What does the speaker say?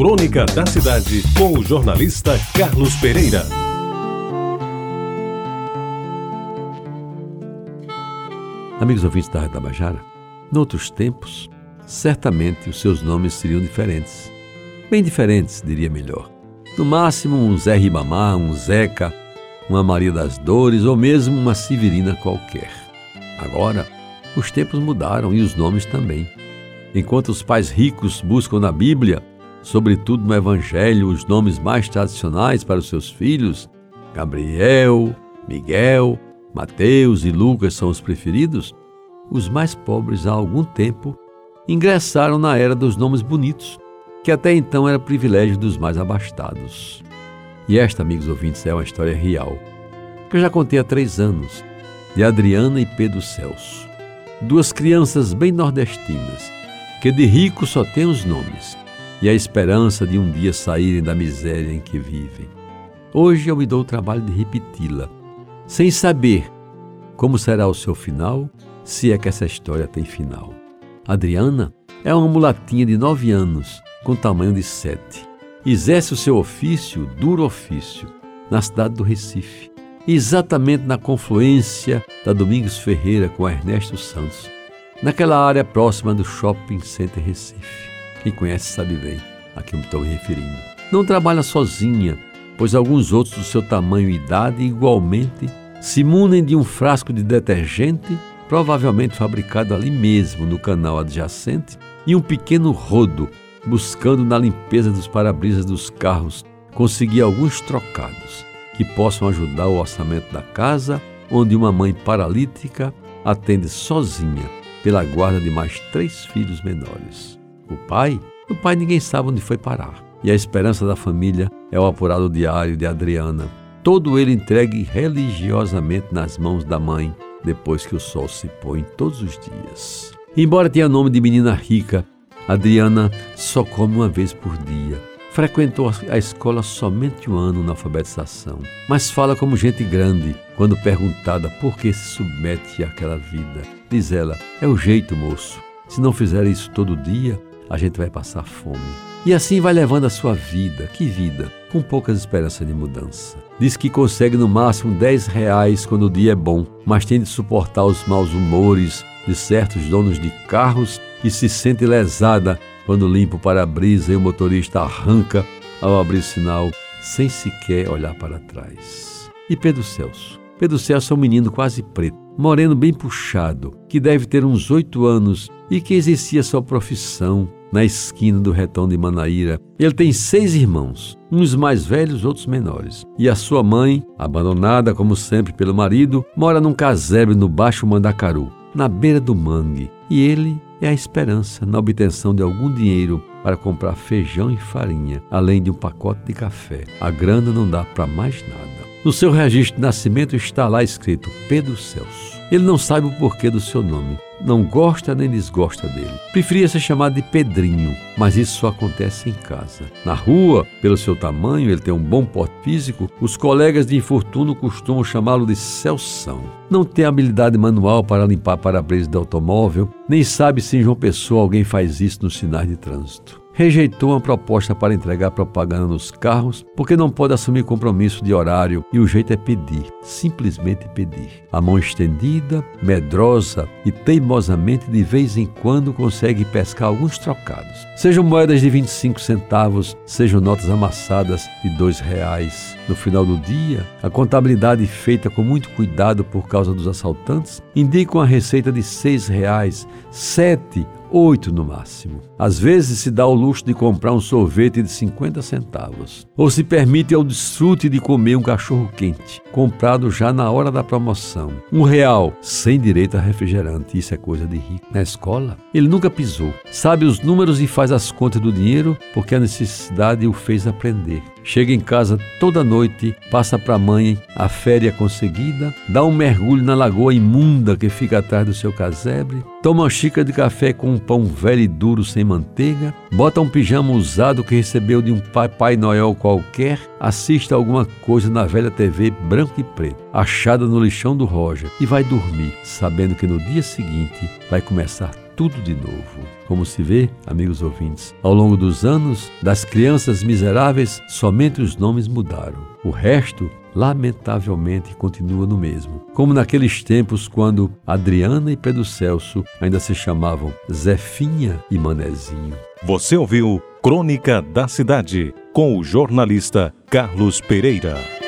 Crônica da Cidade, com o jornalista Carlos Pereira. Amigos ouvintes da Rádio Tabajara, noutros tempos, certamente os seus nomes seriam diferentes. Bem diferentes, diria melhor. No máximo um Zé Ribamar, um Zeca, uma Maria das Dores ou mesmo uma Severina qualquer. Agora, os tempos mudaram e os nomes também. Enquanto os pais ricos buscam na Bíblia, sobretudo no Evangelho, os nomes mais tradicionais para os seus filhos, Gabriel, Miguel, Mateus e Lucas são os preferidos, os mais pobres há algum tempo ingressaram na era dos nomes bonitos, que até então era privilégio dos mais abastados. E esta, amigos ouvintes, é uma história real, que eu já contei há três anos, de Adriana e Pedro Celso, duas crianças bem nordestinas, que de rico só têm os nomes e a esperança de um dia saírem da miséria em que vivem. Hoje eu me dou o trabalho de repeti-la, sem saber como será o seu final, se é que essa história tem final. Adriana é uma mulatinha de nove anos, com tamanho de sete. Exerce o seu ofício, duro ofício, na cidade do Recife, exatamente na confluência da Domingos Ferreira com Ernesto Santos, naquela área próxima do Shopping Center Recife. Quem conhece sabe bem a que eu me estou referindo. Não trabalha sozinha, pois alguns outros do seu tamanho e idade igualmente se munem de um frasco de detergente, provavelmente fabricado ali mesmo no canal adjacente, e um pequeno rodo, buscando na limpeza dos para-brisas dos carros conseguir alguns trocados que possam ajudar o orçamento da casa, onde uma mãe paralítica atende sozinha pela guarda de mais três filhos menores. O pai, o pai ninguém sabe onde foi parar. E a esperança da família é o apurado diário de Adriana, todo ele entregue religiosamente nas mãos da mãe, depois que o sol se põe todos os dias. Embora tenha nome de menina rica, Adriana só come uma vez por dia. Frequentou a escola somente um ano na alfabetização, mas fala como gente grande quando perguntada por que se submete àquela vida. Diz ela: é o jeito, moço. Se não fizer isso todo dia, a gente vai passar fome. E assim vai levando a sua vida. Que vida? Com poucas esperanças de mudança. Diz que consegue no máximo 10 reais quando o dia é bom, mas tem de suportar os maus humores de certos donos de carros e se sente lesada quando limpa o para-brisa e o motorista arranca ao abrir sinal sem sequer olhar para trás. E Pedro Celso? Pedro Celso é um menino quase preto, moreno bem puxado, que deve ter uns oito anos e que exercia sua profissão na esquina do retão de Manaíra. Ele tem seis irmãos, uns mais velhos, outros menores. E a sua mãe, abandonada como sempre pelo marido, mora num casebre no Baixo Mandacaru, na beira do mangue. E ele é a esperança na obtenção de algum dinheiro para comprar feijão e farinha, além de um pacote de café. A grana não dá para mais nada. No seu registro de nascimento está lá escrito Pedro Celso. Ele não sabe o porquê do seu nome, não gosta nem desgosta dele. Preferia ser chamado de Pedrinho, mas isso só acontece em casa. Na rua, pelo seu tamanho, ele tem um bom porte físico, os colegas de infortúnio costumam chamá-lo de Celção. Não tem habilidade manual para limpar para-brisa de automóvel, nem sabe se em João Pessoa alguém faz isso nos sinais de trânsito rejeitou uma proposta para entregar propaganda nos carros porque não pode assumir compromisso de horário e o jeito é pedir, simplesmente pedir. A mão estendida, medrosa e teimosamente de vez em quando consegue pescar alguns trocados. Sejam moedas de 25 centavos, sejam notas amassadas de dois reais. No final do dia, a contabilidade feita com muito cuidado por causa dos assaltantes indica uma receita de seis reais, sete oito no máximo. Às vezes se dá o luxo de comprar um sorvete de 50 centavos, ou se permite ao desfrute de comer um cachorro quente, comprado já na hora da promoção. Um real, sem direito a refrigerante, isso é coisa de rico. Na escola, ele nunca pisou, sabe os números e faz as contas do dinheiro porque a necessidade o fez aprender. Chega em casa toda noite, passa para a mãe a féria conseguida, dá um mergulho na lagoa imunda que fica atrás do seu casebre, toma uma xícara de café com um pão velho e duro sem manteiga, bota um pijama usado que recebeu de um Papai Noel qualquer, assiste alguma coisa na velha TV branco e preto, achada no lixão do Roger, e vai dormir, sabendo que no dia seguinte vai começar tudo de novo. Como se vê, amigos ouvintes, ao longo dos anos, das crianças miseráveis, somente os nomes mudaram. O resto, lamentavelmente, continua no mesmo. Como naqueles tempos quando Adriana e Pedro Celso ainda se chamavam Zefinha e Manezinho. Você ouviu Crônica da Cidade com o jornalista Carlos Pereira.